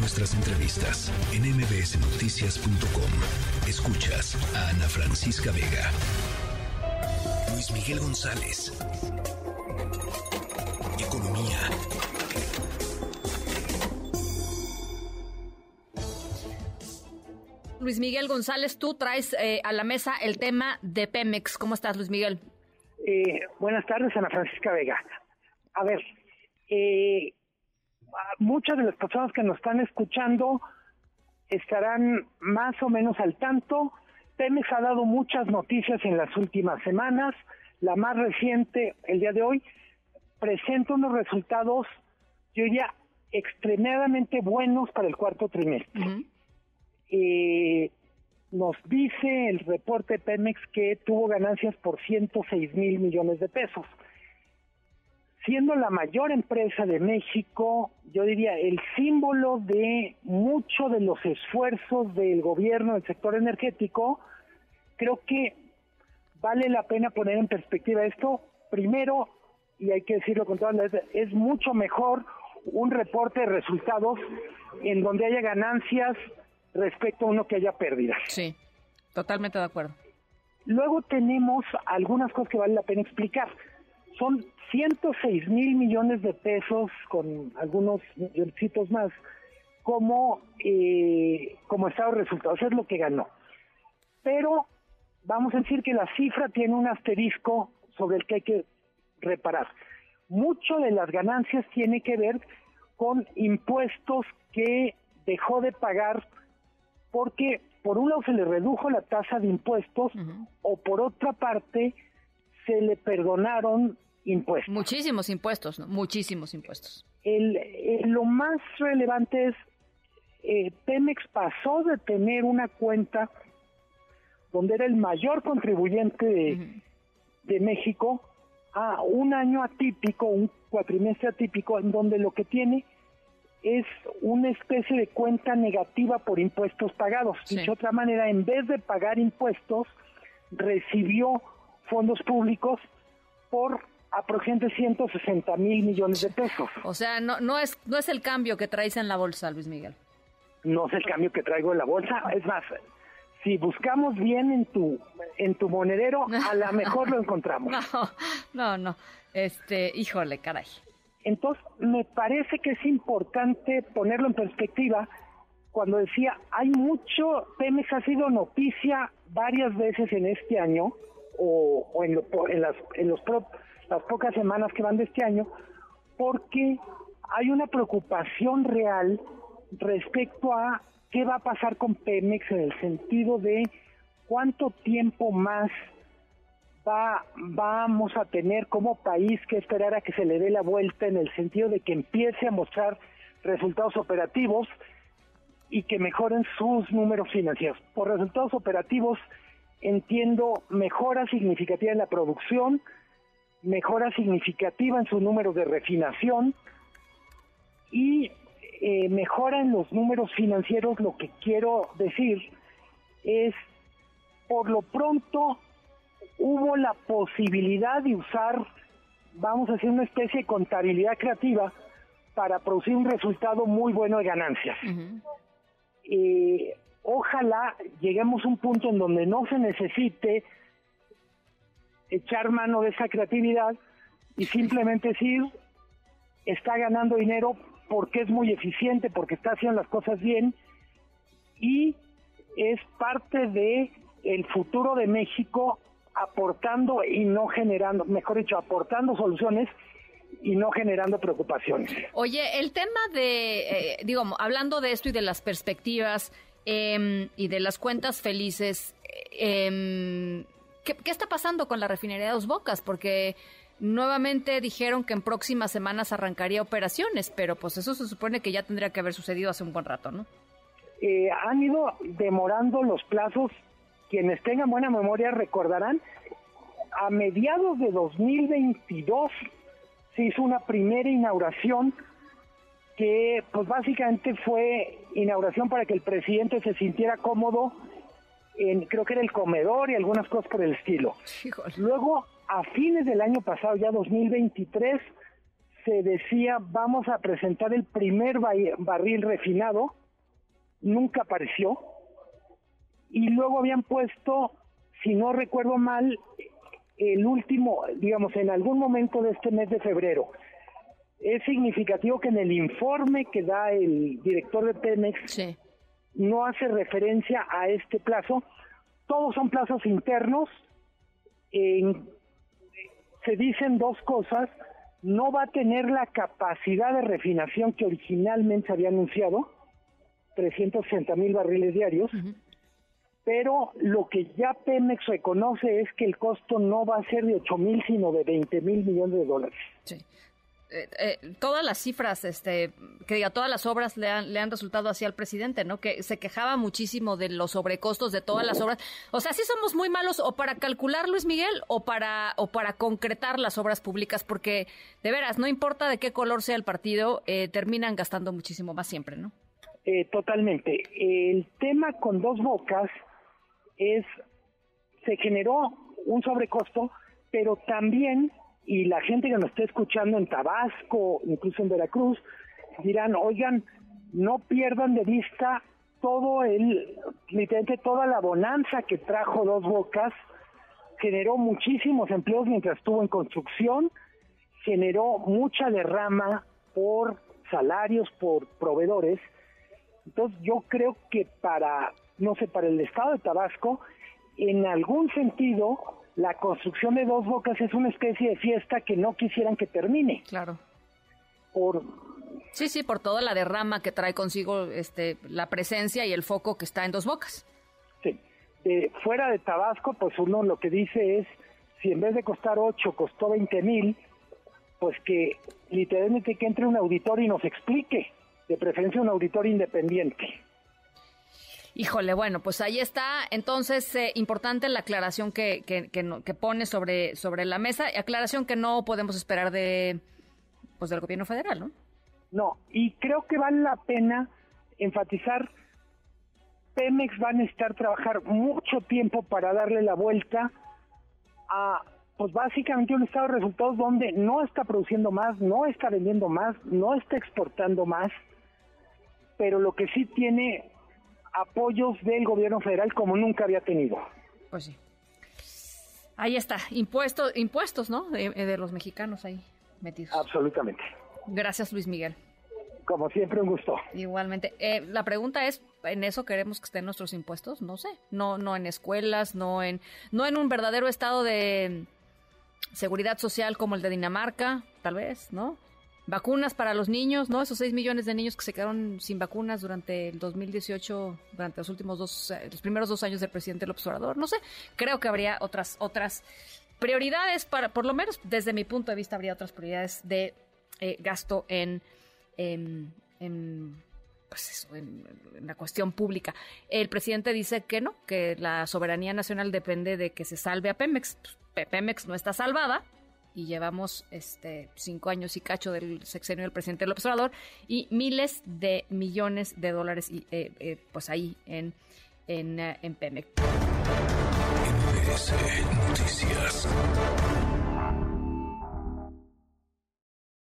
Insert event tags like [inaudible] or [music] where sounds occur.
nuestras entrevistas en mbsnoticias.com. Escuchas a Ana Francisca Vega. Luis Miguel González. Economía. Luis Miguel González, tú traes eh, a la mesa el tema de Pemex. ¿Cómo estás, Luis Miguel? Eh, buenas tardes, Ana Francisca Vega. A ver, eh, muchas de las personas que nos están escuchando estarán más o menos al tanto. Pemex ha dado muchas noticias en las últimas semanas. La más reciente, el día de hoy, presenta unos resultados, yo diría, extremadamente buenos para el cuarto trimestre. Eh, nos dice el reporte Pemex que tuvo ganancias por 106 mil millones de pesos. Siendo la mayor empresa de México, yo diría el símbolo de mucho de los esfuerzos del gobierno del sector energético, creo que vale la pena poner en perspectiva esto. Primero, y hay que decirlo con todas las es mucho mejor un reporte de resultados en donde haya ganancias respecto a uno que haya pérdidas. Sí, totalmente de acuerdo. Luego tenemos algunas cosas que vale la pena explicar. Son 106 mil millones de pesos con algunos milloncitos más como, eh, como estado de resultados. es lo que ganó. Pero vamos a decir que la cifra tiene un asterisco sobre el que hay que reparar. Mucho de las ganancias tiene que ver con impuestos que dejó de pagar porque por un lado se le redujo la tasa de impuestos o por otra parte se le perdonaron impuestos. Muchísimos impuestos, ¿no? muchísimos impuestos. El, lo más relevante es, eh, Pemex pasó de tener una cuenta donde era el mayor contribuyente de, de México a un año atípico, un cuatrimestre atípico, en donde lo que tiene es una especie de cuenta negativa por impuestos pagados. De otra manera, en vez de pagar impuestos, recibió fondos públicos por aproximadamente 160 mil millones de pesos. O sea, no, no, es, no es el cambio que traes en la bolsa, Luis Miguel. No es el cambio que traigo en la bolsa. Es más, si buscamos bien en tu, en tu monedero, a lo mejor lo encontramos. [laughs] No, no, no. Este, híjole, caray. Entonces, me parece que es importante ponerlo en perspectiva cuando decía, hay mucho, Pemex ha sido noticia varias veces en este año, o, en, en, las, en los las pocas semanas que van de este año, porque hay una preocupación real respecto a qué va a pasar con Pemex en el sentido de cuánto tiempo más va, vamos a tener como país que esperar a que se le dé la vuelta en el sentido de que empiece a mostrar resultados operativos y que mejoren sus números financieros. Por resultados operativos entiendo mejora significativa en la producción, mejora significativa en sus números de refinación y eh, mejora en los números financieros. Lo que quiero decir es, por lo pronto, hubo la posibilidad de usar, vamos a decir, una especie de contabilidad creativa para producir un resultado muy bueno de ganancias. Eh, ojalá lleguemos a un punto en donde no se necesite echar mano de esa creatividad y simplemente decir, está ganando dinero porque es muy eficiente, porque está haciendo las cosas bien y es parte de el futuro de México aportando y no generando, mejor dicho, aportando soluciones y no generando preocupaciones. Oye, el tema de, eh, digo, hablando de esto y de las perspectivas em, y de las cuentas felices, em, ¿qué, ¿qué, está pasando con la refinería de Dos Bocas? Porque nuevamente dijeron que en próximas semanas arrancaría operaciones, pero pues eso se supone que ya tendría que haber sucedido hace un buen rato, ¿no? Eh, han ido demorando los plazos quienes tengan buena memoria recordarán, a mediados de 2022 se hizo una primera inauguración que pues básicamente fue inauguración para que el presidente se sintiera cómodo en creo que era el comedor y algunas cosas por el estilo. Luego, a fines del año pasado, ya 2023, se decía vamos a presentar el primer barril refinado, nunca apareció, y luego habían puesto, si no recuerdo mal, el último, digamos, en algún momento de este mes de febrero. Es significativo que en el informe que da el director de Pemex no hace referencia a este plazo. Todos son plazos internos. se dicen dos cosas. No va a tener la capacidad de refinación que originalmente se había anunciado, 360 mil barriles diarios pero lo que ya Pemex reconoce es que el costo no va a ser de 8 mil, sino de 20 mil millones de dólares. Sí. Eh, eh, todas las cifras, este, que diga, todas las obras le han, le han resultado así al presidente, ¿no? Que se quejaba muchísimo de los sobrecostos de todas las obras. O sea, sí somos muy malos o para calcular, Luis Miguel, o para, o para concretar las obras públicas, porque de veras, no importa de qué color sea el partido, eh, terminan gastando muchísimo más siempre, ¿no? totalmente. El tema con dos bocas es, se generó un sobrecosto, pero también, y la gente que nos está escuchando en Tabasco, incluso en Veracruz, dirán, oigan, no pierdan de vista todo el, literalmente toda la bonanza que trajo Dos Bocas, generó muchísimos empleos mientras estuvo en construcción, generó mucha derrama por salarios, por proveedores. Entonces yo creo que para no sé, para el estado de Tabasco, en algún sentido, la construcción de dos bocas es una especie de fiesta que no quisieran que termine. Claro. Por Sí, sí, por toda la derrama que trae consigo este, la presencia y el foco que está en dos bocas. Sí. Eh, fuera de Tabasco, pues uno lo que dice es, si en vez de costar 8 costó 20 mil, pues que literalmente que entre un auditor y nos explique, de preferencia un auditor independiente. Híjole, bueno, pues ahí está. Entonces, eh, importante la aclaración que, que, que, pone sobre, sobre la mesa, aclaración que no podemos esperar de pues del gobierno federal, ¿no? No, y creo que vale la pena enfatizar, Pemex va a necesitar trabajar mucho tiempo para darle la vuelta a, pues básicamente un estado de resultados donde no está produciendo más, no está vendiendo más, no está exportando más, pero lo que sí tiene apoyos del gobierno federal como nunca había tenido. Pues sí. Ahí está, impuestos, impuestos, ¿no? De, los mexicanos ahí metidos. Absolutamente. Gracias, Luis Miguel. Como siempre, un gusto. Igualmente. Eh, la pregunta es, ¿en eso queremos que estén nuestros impuestos? No sé. No, no en escuelas, no en, no en un verdadero estado de seguridad social como el de Dinamarca, tal vez, ¿no? Vacunas para los niños, ¿no? Esos 6 millones de niños que se quedaron sin vacunas durante el 2018, durante los últimos dos, los primeros dos años del presidente López Obrador. No sé, creo que habría otras, otras prioridades para, por lo menos desde mi punto de vista, habría otras prioridades de eh, gasto en, en, pues eso, en, la cuestión pública. El presidente dice que no, que la soberanía nacional depende de que se salve a Pemex. Pues, Pemex no está salvada, y llevamos este cinco años y cacho del sexenio del presidente López Obrador y miles de millones de dólares y, eh, eh, pues ahí en, en, eh, en Pemex.